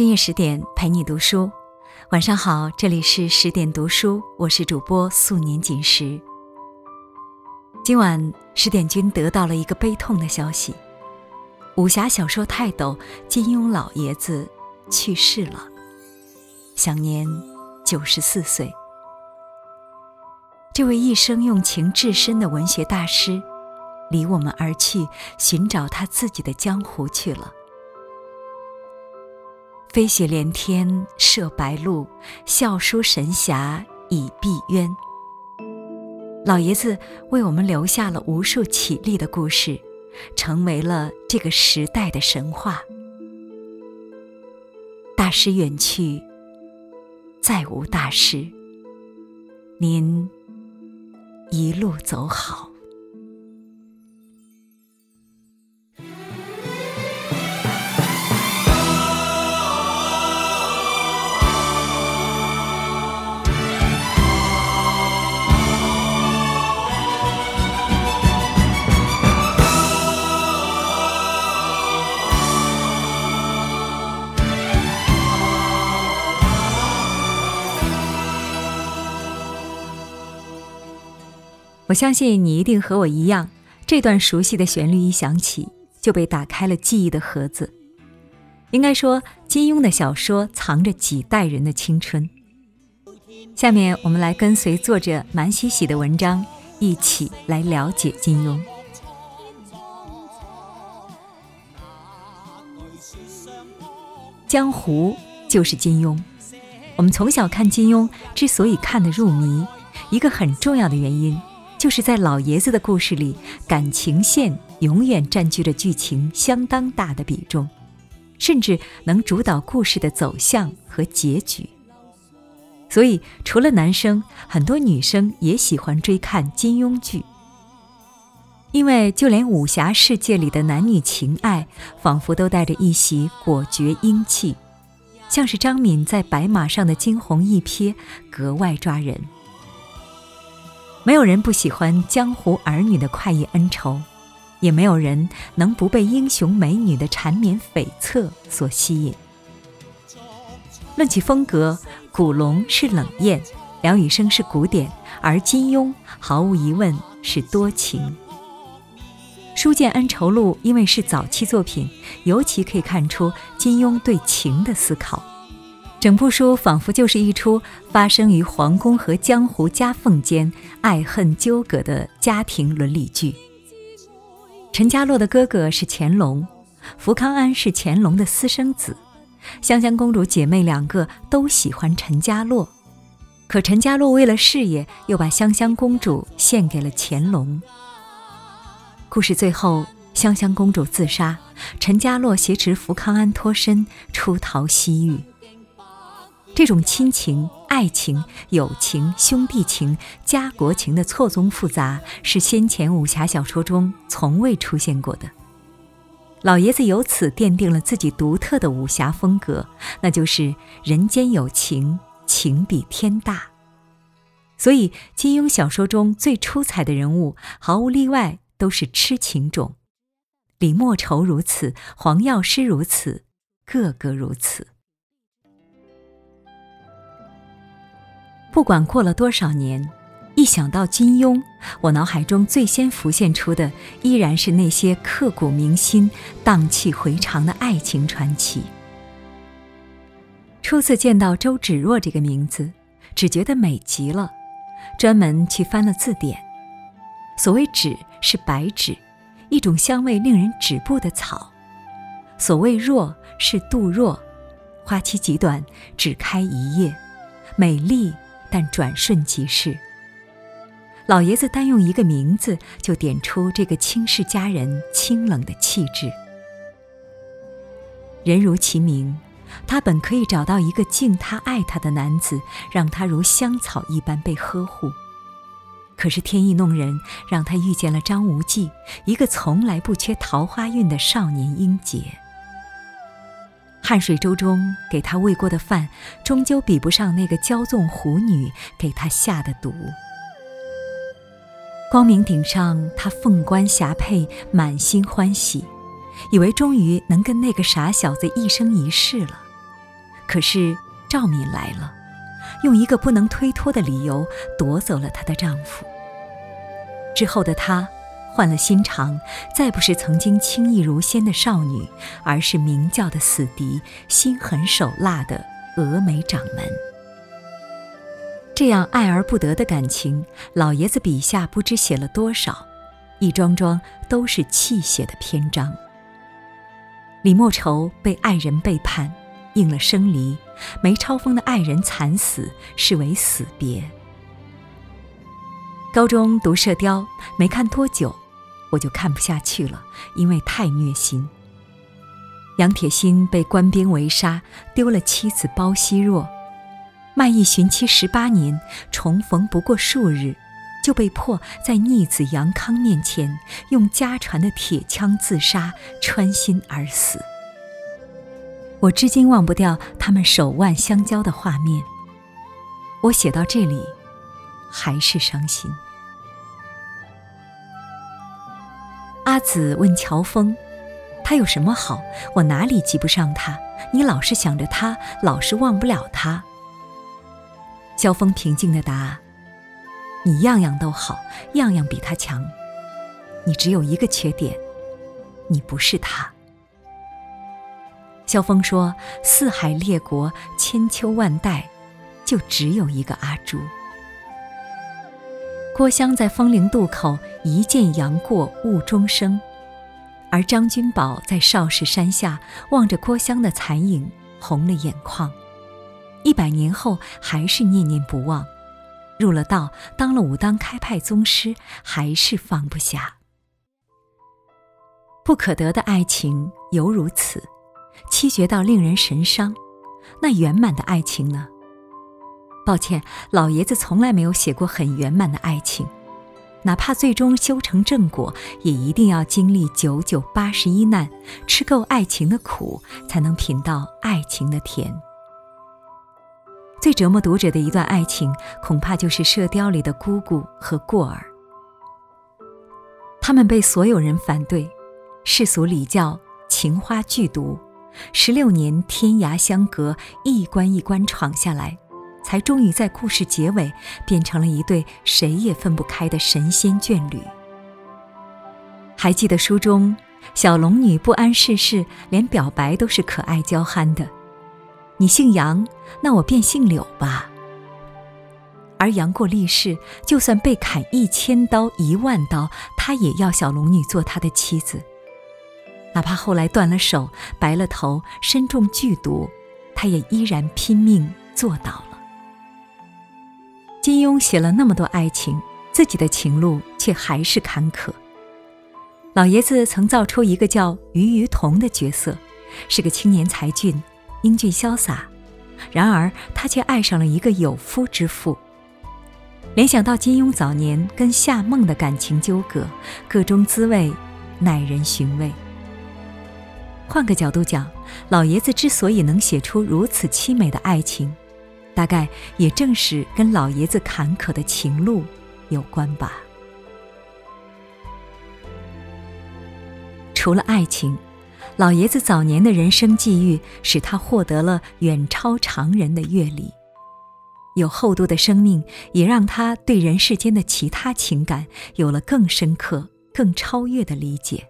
深夜十点陪你读书，晚上好，这里是十点读书，我是主播素年锦时。今晚十点君得到了一个悲痛的消息：武侠小说泰斗金庸老爷子去世了，享年九十四岁。这位一生用情至深的文学大师，离我们而去，寻找他自己的江湖去了。飞雪连天射白鹿，笑书神侠倚碧鸳。老爷子为我们留下了无数绮丽的故事，成为了这个时代的神话。大师远去，再无大师。您一路走好。我相信你一定和我一样，这段熟悉的旋律一响起，就被打开了记忆的盒子。应该说，金庸的小说藏着几代人的青春。下面我们来跟随作者满喜喜的文章，一起来了解金庸。江湖就是金庸。我们从小看金庸，之所以看得入迷，一个很重要的原因。就是在老爷子的故事里，感情线永远占据着剧情相当大的比重，甚至能主导故事的走向和结局。所以，除了男生，很多女生也喜欢追看金庸剧，因为就连武侠世界里的男女情爱，仿佛都带着一袭果决英气，像是张敏在白马上的惊鸿一瞥，格外抓人。没有人不喜欢江湖儿女的快意恩仇，也没有人能不被英雄美女的缠绵悱恻所吸引。论起风格，古龙是冷艳，梁羽生是古典，而金庸毫无疑问是多情。《书剑恩仇录》因为是早期作品，尤其可以看出金庸对情的思考。整部书仿佛就是一出发生于皇宫和江湖夹缝间爱恨纠葛的家庭伦理剧。陈家洛的哥哥是乾隆，福康安是乾隆的私生子，香香公主姐妹两个都喜欢陈家洛，可陈家洛为了事业，又把香香公主献给了乾隆。故事最后，香香公主自杀，陈家洛挟持福康安脱身，出逃西域。这种亲情、爱情、友情、兄弟情、家国情的错综复杂，是先前武侠小说中从未出现过的。老爷子由此奠定了自己独特的武侠风格，那就是人间有情，情比天大。所以，金庸小说中最出彩的人物，毫无例外都是痴情种。李莫愁如此，黄药师如此，个个如此。不管过了多少年，一想到金庸，我脑海中最先浮现出的依然是那些刻骨铭心、荡气回肠的爱情传奇。初次见到周芷若这个名字，只觉得美极了，专门去翻了字典。所谓“芷”是白芷，一种香味令人止步的草；所谓“若”是杜若，花期极短，只开一叶，美丽。但转瞬即逝。老爷子单用一个名字，就点出这个倾世佳人清冷的气质。人如其名，他本可以找到一个敬他爱他的男子，让他如香草一般被呵护。可是天意弄人，让他遇见了张无忌，一个从来不缺桃花运的少年英杰。汉水舟中给他喂过的饭，终究比不上那个骄纵虎女给他下的毒。光明顶上，他凤冠霞帔，满心欢喜，以为终于能跟那个傻小子一生一世了。可是赵敏来了，用一个不能推脱的理由夺走了她的丈夫。之后的她换了心肠，再不是曾经轻易如仙的少女，而是明教的死敌，心狠手辣的峨眉掌门。这样爱而不得的感情，老爷子笔下不知写了多少，一桩桩都是泣血的篇章。李莫愁被爱人背叛，应了生离；梅超风的爱人惨死，视为死别。高中读射雕，没看多久，我就看不下去了，因为太虐心。杨铁心被官兵围杀，丢了妻子包惜弱。卖艺寻妻十八年，重逢不过数日，就被迫在逆子杨康面前用家传的铁枪自杀，穿心而死。我至今忘不掉他们手腕相交的画面。我写到这里，还是伤心。阿紫问乔峰：“他有什么好？我哪里及不上他？你老是想着他，老是忘不了他。”萧峰平静地答：“你样样都好，样样比他强。你只有一个缺点，你不是他。”萧峰说：“四海列国，千秋万代，就只有一个阿朱。”郭襄在风陵渡口一见杨过误终生，而张君宝在少室山下望着郭襄的残影，红了眼眶。一百年后还是念念不忘，入了道，当了武当开派宗师，还是放不下。不可得的爱情犹如此，凄绝到令人神伤。那圆满的爱情呢？抱歉，老爷子从来没有写过很圆满的爱情，哪怕最终修成正果，也一定要经历九九八十一难，吃够爱情的苦，才能品到爱情的甜。最折磨读者的一段爱情，恐怕就是《射雕》里的姑姑和过儿。他们被所有人反对，世俗礼教情花剧毒，十六年天涯相隔，一关一关闯下来，才终于在故事结尾变成了一对谁也分不开的神仙眷侣。还记得书中小龙女不谙世事，连表白都是可爱娇憨的。你姓杨，那我便姓柳吧。而杨过立誓，就算被砍一千刀、一万刀，他也要小龙女做他的妻子。哪怕后来断了手、白了头、身中剧毒，他也依然拼命做到了。金庸写了那么多爱情，自己的情路却还是坎坷。老爷子曾造出一个叫于于同的角色，是个青年才俊。英俊潇洒，然而他却爱上了一个有夫之妇。联想到金庸早年跟夏梦的感情纠葛，各中滋味耐人寻味。换个角度讲，老爷子之所以能写出如此凄美的爱情，大概也正是跟老爷子坎坷的情路有关吧。除了爱情。老爷子早年的人生际遇，使他获得了远超常人的阅历；有厚度的生命，也让他对人世间的其他情感有了更深刻、更超越的理解。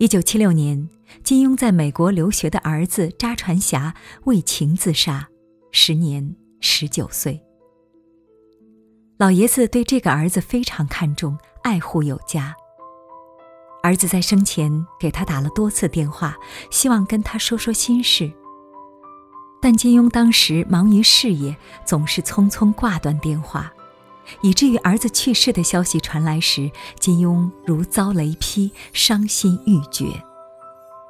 一九七六年，金庸在美国留学的儿子查传侠为情自杀，时年十九岁。老爷子对这个儿子非常看重，爱护有加。儿子在生前给他打了多次电话，希望跟他说说心事。但金庸当时忙于事业，总是匆匆挂断电话，以至于儿子去世的消息传来时，金庸如遭雷劈，伤心欲绝，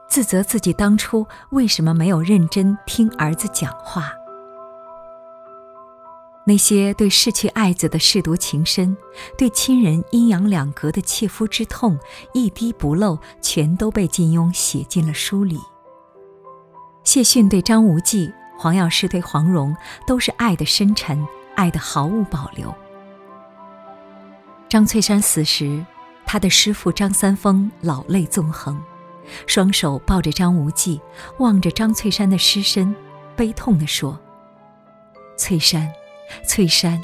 自责自己当初为什么没有认真听儿子讲话。那些对逝去爱子的舐犊情深，对亲人阴阳两隔的切肤之痛，一滴不漏，全都被金庸写进了书里。谢逊对张无忌，黄药师对黄蓉，都是爱的深沉，爱的毫无保留。张翠山死时，他的师父张三丰老泪纵横，双手抱着张无忌，望着张翠山的尸身，悲痛地说：“翠山，翠山，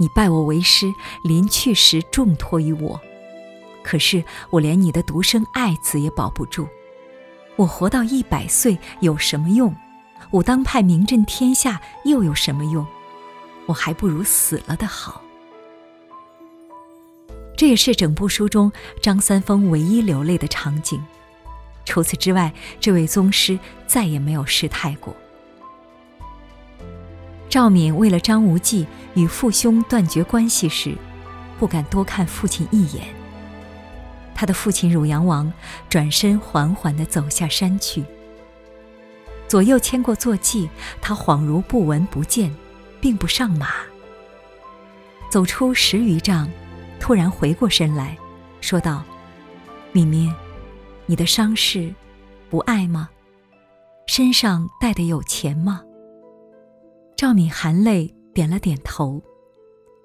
你拜我为师，临去时重托于我，可是我连你的独生爱子也保不住。我活到一百岁有什么用？武当派名震天下又有什么用？我还不如死了的好。”这也是整部书中张三丰唯一流泪的场景。除此之外，这位宗师再也没有失态过。赵敏为了张无忌与父兄断绝关系时，不敢多看父亲一眼。他的父亲汝阳王转身缓缓地走下山去，左右牵过坐骑，他恍如不闻不见，并不上马。走出十余丈。突然回过身来，说道：“敏敏，你的伤势不爱吗？身上带的有钱吗？”赵敏含泪点了点头。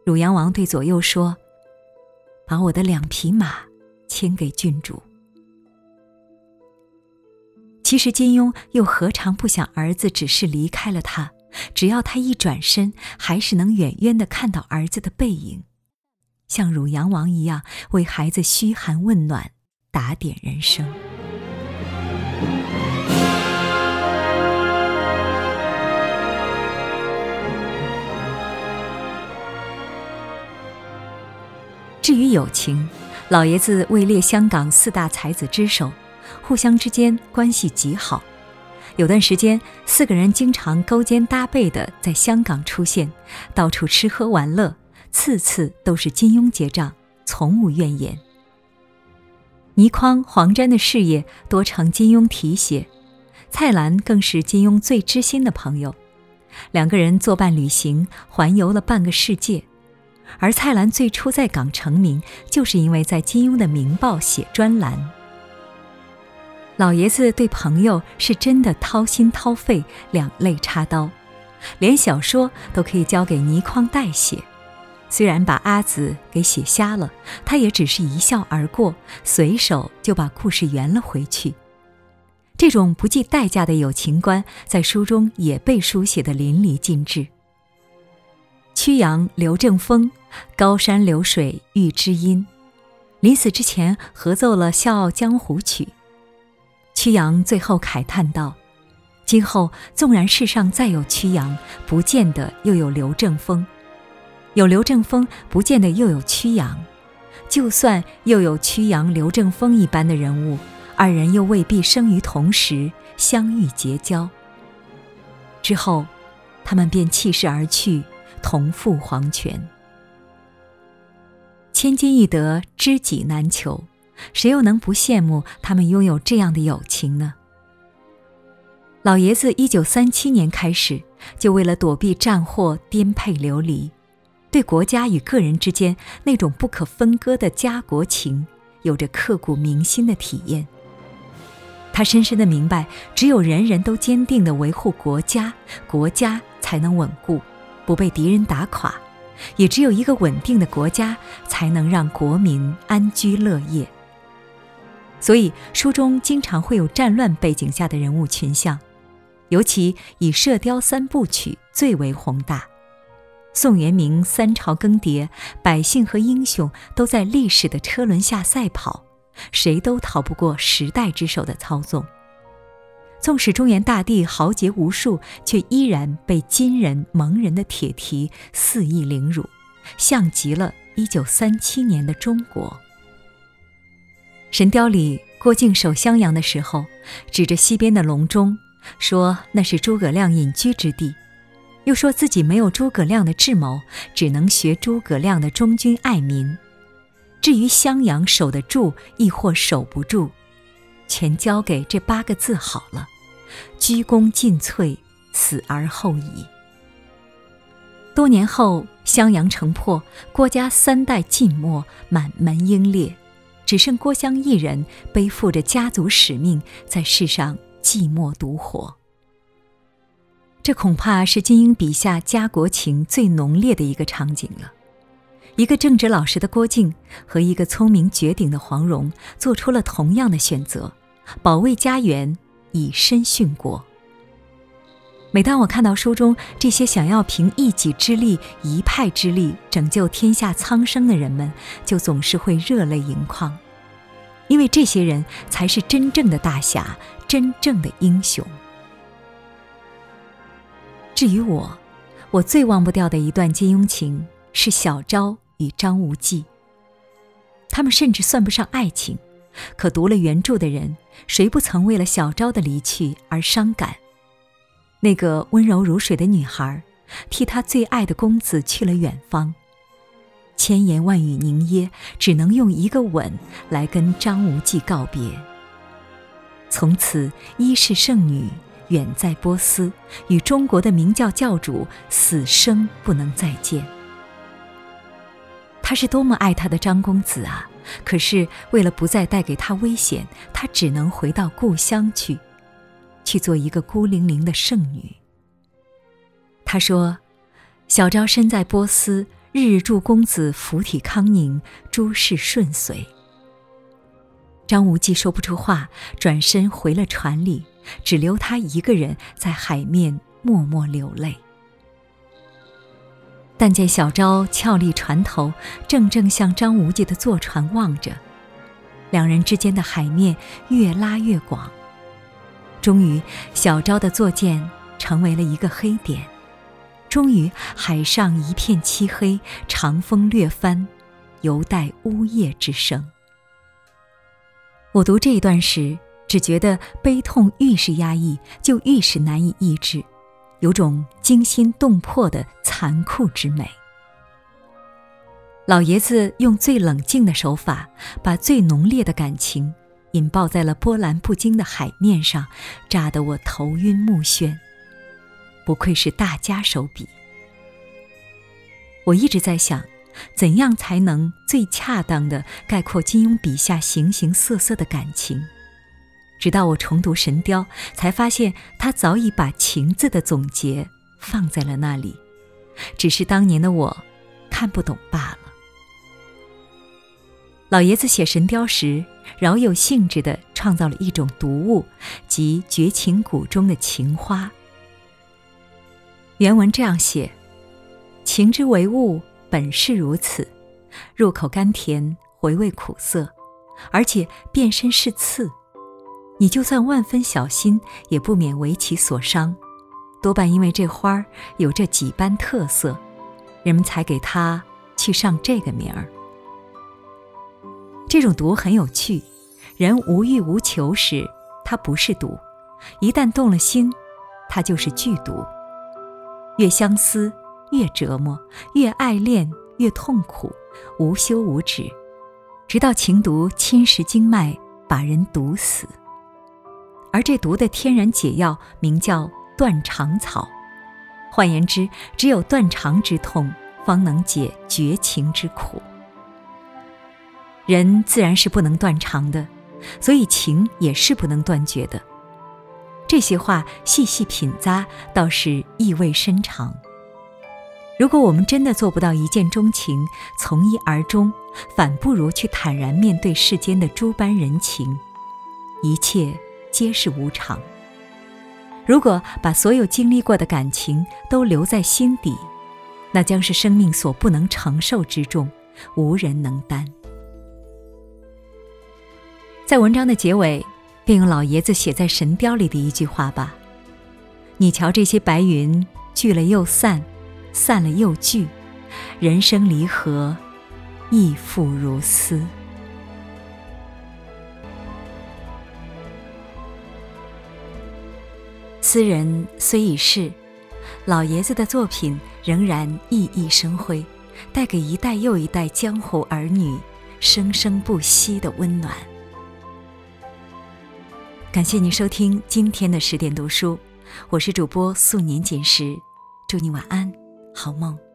汝阳王对左右说：“把我的两匹马牵给郡主。”其实金庸又何尝不想儿子只是离开了他，只要他一转身，还是能远远的看到儿子的背影。像汝阳王一样为孩子嘘寒问暖，打点人生。至于友情，老爷子位列香港四大才子之首，互相之间关系极好。有段时间，四个人经常勾肩搭背的在香港出现，到处吃喝玩乐。次次都是金庸结账，从无怨言。倪匡、黄沾的事业多承金庸提携，蔡澜更是金庸最知心的朋友。两个人作伴旅行，环游了半个世界。而蔡澜最初在港成名，就是因为在金庸的《明报》写专栏。老爷子对朋友是真的掏心掏肺，两肋插刀，连小说都可以交给倪匡代写。虽然把阿紫给写瞎了，他也只是一笑而过，随手就把故事圆了回去。这种不计代价的友情观，在书中也被书写的淋漓尽致。曲阳、刘正风，高山流水遇知音，临死之前合奏了《笑傲江湖》曲。曲阳最后慨叹道：“今后纵然世上再有曲阳，不见得又有刘正风。”有刘正风，不见得又有曲阳；就算又有曲阳、刘正风一般的人物，二人又未必生于同时，相遇结交。之后，他们便弃世而去，同赴黄泉。千金易得，知己难求，谁又能不羡慕他们拥有这样的友情呢？老爷子一九三七年开始，就为了躲避战祸颠沛流离。对国家与个人之间那种不可分割的家国情，有着刻骨铭心的体验。他深深的明白，只有人人都坚定的维护国家，国家才能稳固，不被敌人打垮；也只有一个稳定的国家，才能让国民安居乐业。所以，书中经常会有战乱背景下的人物群像，尤其以《射雕三部曲》最为宏大。宋元明三朝更迭，百姓和英雄都在历史的车轮下赛跑，谁都逃不过时代之手的操纵。纵使中原大地豪杰无数，却依然被金人蒙人的铁蹄肆意凌辱，像极了一九三七年的中国。《神雕》里，郭靖守襄阳的时候，指着西边的隆中，说那是诸葛亮隐居之地。又说自己没有诸葛亮的智谋，只能学诸葛亮的忠君爱民。至于襄阳守得住，亦或守不住，全交给这八个字好了：鞠躬尽瘁，死而后已。多年后，襄阳城破，郭家三代尽没，满门英烈，只剩郭襄一人背负着家族使命，在世上寂寞独活。这恐怕是金庸笔下家国情最浓烈的一个场景了。一个正直老实的郭靖和一个聪明绝顶的黄蓉做出了同样的选择，保卫家园，以身殉国。每当我看到书中这些想要凭一己之力、一派之力拯救天下苍生的人们，就总是会热泪盈眶，因为这些人才是真正的大侠，真正的英雄。至于我，我最忘不掉的一段金庸情是小昭与张无忌。他们甚至算不上爱情，可读了原著的人，谁不曾为了小昭的离去而伤感？那个温柔如水的女孩，替她最爱的公子去了远方，千言万语凝噎，只能用一个吻来跟张无忌告别。从此，一世圣女远在波斯，与中国的明教教主死生不能再见。他是多么爱他的张公子啊！可是为了不再带给他危险，他只能回到故乡去。去做一个孤零零的圣女。他说：“小昭身在波斯，日日祝公子福体康宁，诸事顺遂。”张无忌说不出话，转身回了船里，只留他一个人在海面默默流泪。但见小昭俏立船头，正正向张无忌的坐船望着，两人之间的海面越拉越广。终于，小昭的坐舰成为了一个黑点。终于，海上一片漆黑，长风掠帆，犹带呜咽之声。我读这一段时，只觉得悲痛愈是压抑，就愈是难以抑制，有种惊心动魄的残酷之美。老爷子用最冷静的手法，把最浓烈的感情。引爆在了波澜不惊的海面上，炸得我头晕目眩。不愧是大家手笔。我一直在想，怎样才能最恰当的概括金庸笔下形形色色的感情？直到我重读《神雕》，才发现他早已把“情”字的总结放在了那里，只是当年的我看不懂罢了。老爷子写《神雕》时，饶有兴致地创造了一种读物，即绝情谷中的情花。原文这样写：“情之为物，本是如此，入口甘甜，回味苦涩，而且变身是刺。你就算万分小心，也不免为其所伤。多半因为这花儿有这几般特色，人们才给它去上这个名儿。”这种毒很有趣，人无欲无求时，它不是毒；一旦动了心，它就是剧毒。越相思越折磨，越爱恋越痛苦，无休无止，直到情毒侵蚀经脉，把人毒死。而这毒的天然解药名叫断肠草，换言之，只有断肠之痛，方能解绝情之苦。人自然是不能断肠的，所以情也是不能断绝的。这些话细细品咂，倒是意味深长。如果我们真的做不到一见钟情、从一而终，反不如去坦然面对世间的诸般人情，一切皆是无常。如果把所有经历过的感情都留在心底，那将是生命所不能承受之重，无人能担。在文章的结尾，便用老爷子写在《神雕》里的一句话吧：“你瞧这些白云，聚了又散，散了又聚，人生离合，亦复如斯。”斯人虽已逝，老爷子的作品仍然熠熠生辉，带给一代又一代江湖儿女生生不息的温暖。感谢您收听今天的十点读书，我是主播素年锦时，祝你晚安，好梦。